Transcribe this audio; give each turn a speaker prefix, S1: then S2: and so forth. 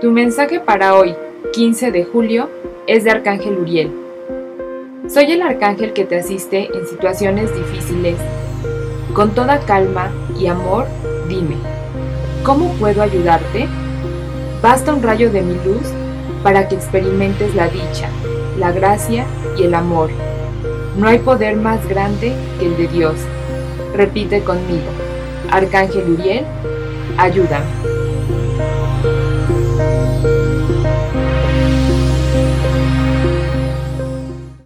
S1: Tu mensaje para hoy, 15 de julio, es de Arcángel Uriel. Soy el arcángel que te asiste en situaciones difíciles. Con toda calma y amor, dime, ¿cómo puedo ayudarte? Basta un rayo de mi luz para que experimentes la dicha, la gracia y el amor. No hay poder más grande que el de Dios. Repite conmigo, Arcángel Uriel, ayúdame.